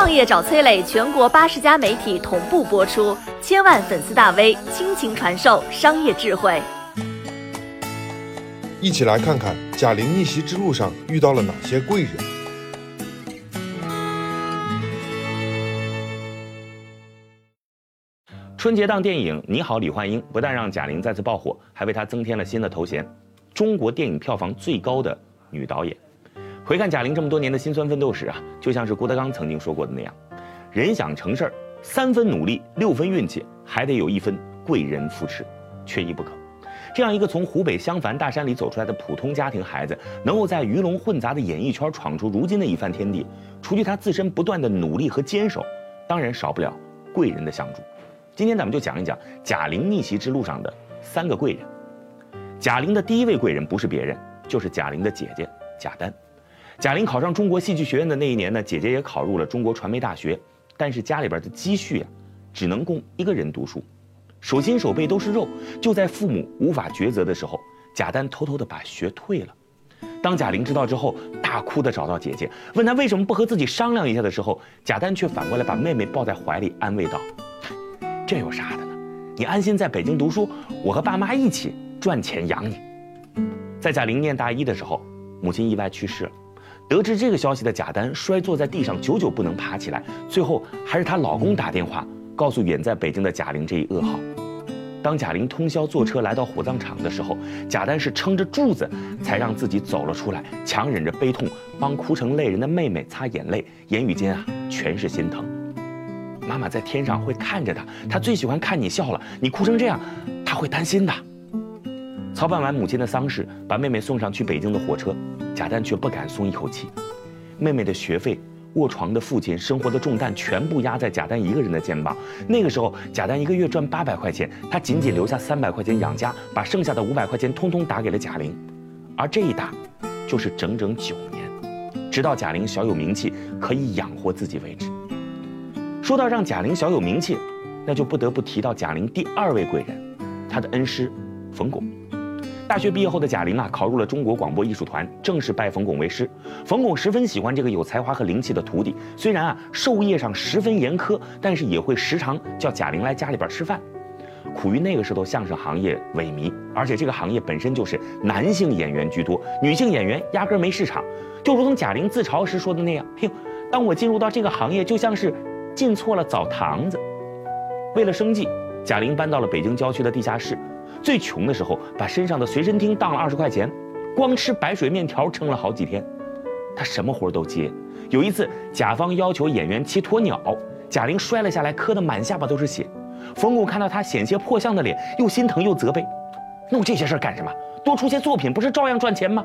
创业找崔磊，全国八十家媒体同步播出，千万粉丝大 V 倾情传授商业智慧。一起来看看贾玲逆袭之路上遇到了哪些贵人。春节档电影《你好，李焕英》不但让贾玲再次爆火，还为她增添了新的头衔——中国电影票房最高的女导演。回看贾玲这么多年的辛酸奋斗史啊，就像是郭德纲曾经说过的那样：人想成事儿，三分努力，六分运气，还得有一分贵人扶持，缺一不可。这样一个从湖北襄樊大山里走出来的普通家庭孩子，能够在鱼龙混杂的演艺圈闯出如今的一番天地，除去他自身不断的努力和坚守，当然少不了贵人的相助。今天咱们就讲一讲贾玲逆袭之路上的三个贵人。贾玲的第一位贵人不是别人，就是贾玲的姐姐贾丹。贾玲考上中国戏剧学院的那一年呢，姐姐也考入了中国传媒大学，但是家里边的积蓄啊，只能供一个人读书，手心手背都是肉。就在父母无法抉择的时候，贾丹偷偷的把学退了。当贾玲知道之后，大哭的找到姐姐，问她为什么不和自己商量一下的时候，贾丹却反过来把妹妹抱在怀里，安慰道：“这有啥的呢？你安心在北京读书，我和爸妈一起赚钱养你。”在贾玲念大一的时候，母亲意外去世了。得知这个消息的贾丹摔坐在地上，久久不能爬起来。最后还是她老公打电话告诉远在北京的贾玲这一噩耗。当贾玲通宵坐车来到火葬场的时候，贾丹是撑着柱子才让自己走了出来，强忍着悲痛帮哭成泪人的妹妹擦眼泪，言语间啊全是心疼。妈妈在天上会看着她，她最喜欢看你笑了。你哭成这样，她会担心的。操办完母亲的丧事，把妹妹送上去北京的火车，贾丹却不敢松一口气。妹妹的学费、卧床的父亲、生活的重担，全部压在贾丹一个人的肩膀。那个时候，贾丹一个月赚八百块钱，他仅仅留下三百块钱养家，把剩下的五百块钱通通打给了贾玲。而这一打，就是整整九年，直到贾玲小有名气，可以养活自己为止。说到让贾玲小有名气，那就不得不提到贾玲第二位贵人，她的恩师冯巩。大学毕业后的贾玲啊，考入了中国广播艺术团，正式拜冯巩为师。冯巩十分喜欢这个有才华和灵气的徒弟，虽然啊授业上十分严苛，但是也会时常叫贾玲来家里边吃饭。苦于那个时候相声行业萎靡，而且这个行业本身就是男性演员居多，女性演员压根没市场。就如同贾玲自嘲时说的那样：“嘿，当我进入到这个行业，就像是进错了澡堂子。”为了生计，贾玲搬到了北京郊区的地下室。最穷的时候，把身上的随身听当了二十块钱，光吃白水面条撑了好几天。他什么活都接。有一次，甲方要求演员骑鸵鸟，贾玲摔了下来，磕得满下巴都是血。冯巩看到他险些破相的脸，又心疼又责备：“弄这些事干什么？多出些作品不是照样赚钱吗？”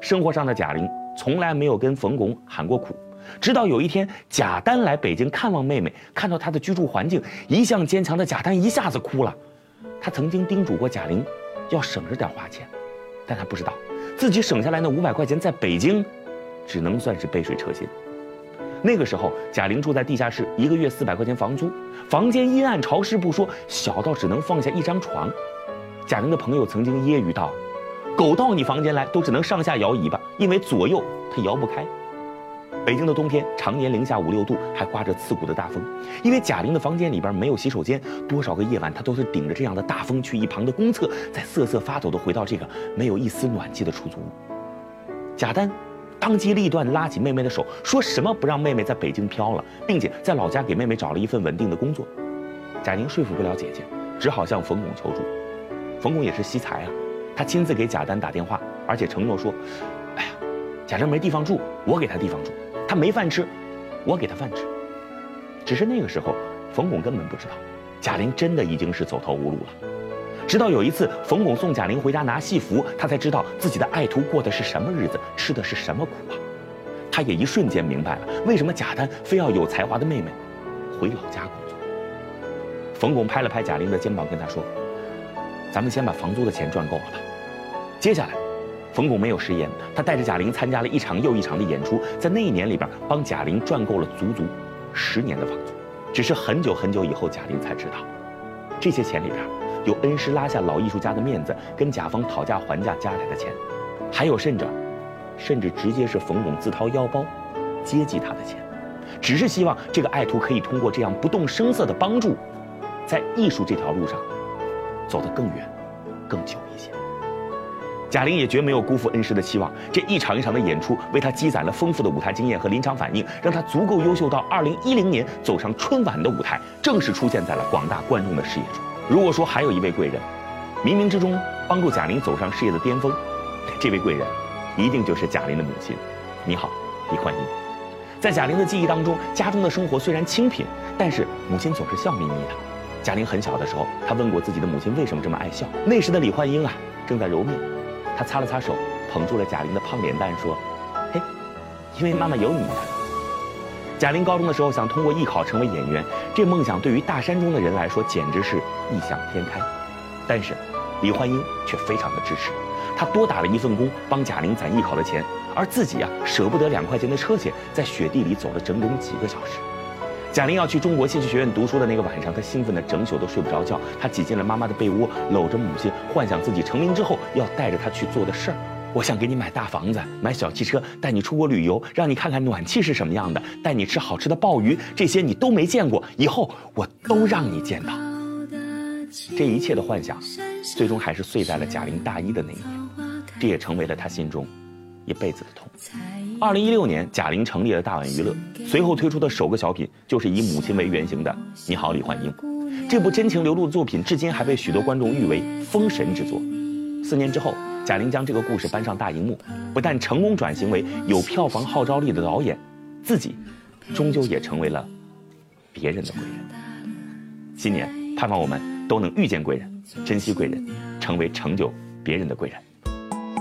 生活上的贾玲从来没有跟冯巩喊过苦，直到有一天贾丹来北京看望妹妹，看到她的居住环境，一向坚强的贾丹一下子哭了。他曾经叮嘱过贾玲，要省着点花钱，但他不知道，自己省下来那五百块钱在北京，只能算是杯水车薪。那个时候，贾玲住在地下室，一个月四百块钱房租，房间阴暗潮湿不说，小到只能放下一张床。贾玲的朋友曾经揶揄道：“狗到你房间来，都只能上下摇尾巴，因为左右它摇不开。”北京的冬天常年零下五六度，还刮着刺骨的大风。因为贾玲的房间里边没有洗手间，多少个夜晚她都是顶着这样的大风去一旁的公厕，再瑟瑟发抖地回到这个没有一丝暖气的出租屋。贾丹当机立断拉起妹妹的手，说什么不让妹妹在北京飘了，并且在老家给妹妹找了一份稳定的工作。贾玲说服不了姐姐，只好向冯巩求助。冯巩也是惜才啊，他亲自给贾丹打电话，而且承诺说：“哎呀，贾玲没地方住，我给她地方住。”他没饭吃，我给他饭吃。只是那个时候，冯巩根本不知道，贾玲真的已经是走投无路了。直到有一次，冯巩送贾玲回家拿戏服，他才知道自己的爱徒过的是什么日子，吃的是什么苦啊！他也一瞬间明白了，为什么贾丹非要有才华的妹妹回老家工作。冯巩拍了拍贾玲的肩膀，跟他说：“咱们先把房租的钱赚够了吧，接下来。”冯巩没有食言，他带着贾玲参加了一场又一场的演出，在那一年里边帮贾玲赚够了足足十年的房租。只是很久很久以后，贾玲才知道，这些钱里边有恩师拉下老艺术家的面子，跟甲方讨价还价加来的钱，还有甚者，甚至直接是冯巩自掏腰包接济他的钱。只是希望这个爱徒可以通过这样不动声色的帮助，在艺术这条路上走得更远、更久一些。贾玲也绝没有辜负恩师的期望，这一场一场的演出为她积攒了丰富的舞台经验和临场反应，让她足够优秀到2010年走上春晚的舞台，正式出现在了广大观众的视野中。如果说还有一位贵人，冥冥之中帮助贾玲走上事业的巅峰，这位贵人，一定就是贾玲的母亲。你好，李焕英。在贾玲的记忆当中，家中的生活虽然清贫，但是母亲总是笑眯眯的。贾玲很小的时候，她问过自己的母亲为什么这么爱笑。那时的李焕英啊，正在揉面。他擦了擦手，捧住了贾玲的胖脸蛋，说：“嘿，因为妈妈有你呀。”贾玲高中的时候想通过艺考成为演员，这梦想对于大山中的人来说简直是异想天开。但是，李焕英却非常的支持，他多打了一份工帮贾玲攒艺考的钱，而自己啊舍不得两块钱的车钱，在雪地里走了整整几个小时。贾玲要去中国戏剧学院读书的那个晚上，她兴奋的整宿都睡不着觉。她挤进了妈妈的被窝，搂着母亲，幻想自己成名之后要带着她去做的事儿。我想给你买大房子，买小汽车，带你出国旅游，让你看看暖气是什么样的，带你吃好吃的鲍鱼，这些你都没见过，以后我都让你见到。这一切的幻想，最终还是碎在了贾玲大一的那一年，这也成为了她心中一辈子的痛。二零一六年，贾玲成立了大碗娱乐，随后推出的首个小品就是以母亲为原型的《你好，李焕英》。这部真情流露的作品，至今还被许多观众誉为封神之作。四年之后，贾玲将这个故事搬上大荧幕，不但成功转型为有票房号召力的导演，自己终究也成为了别人的贵人。新年，盼望我们都能遇见贵人，珍惜贵人，成为成就别人的贵人。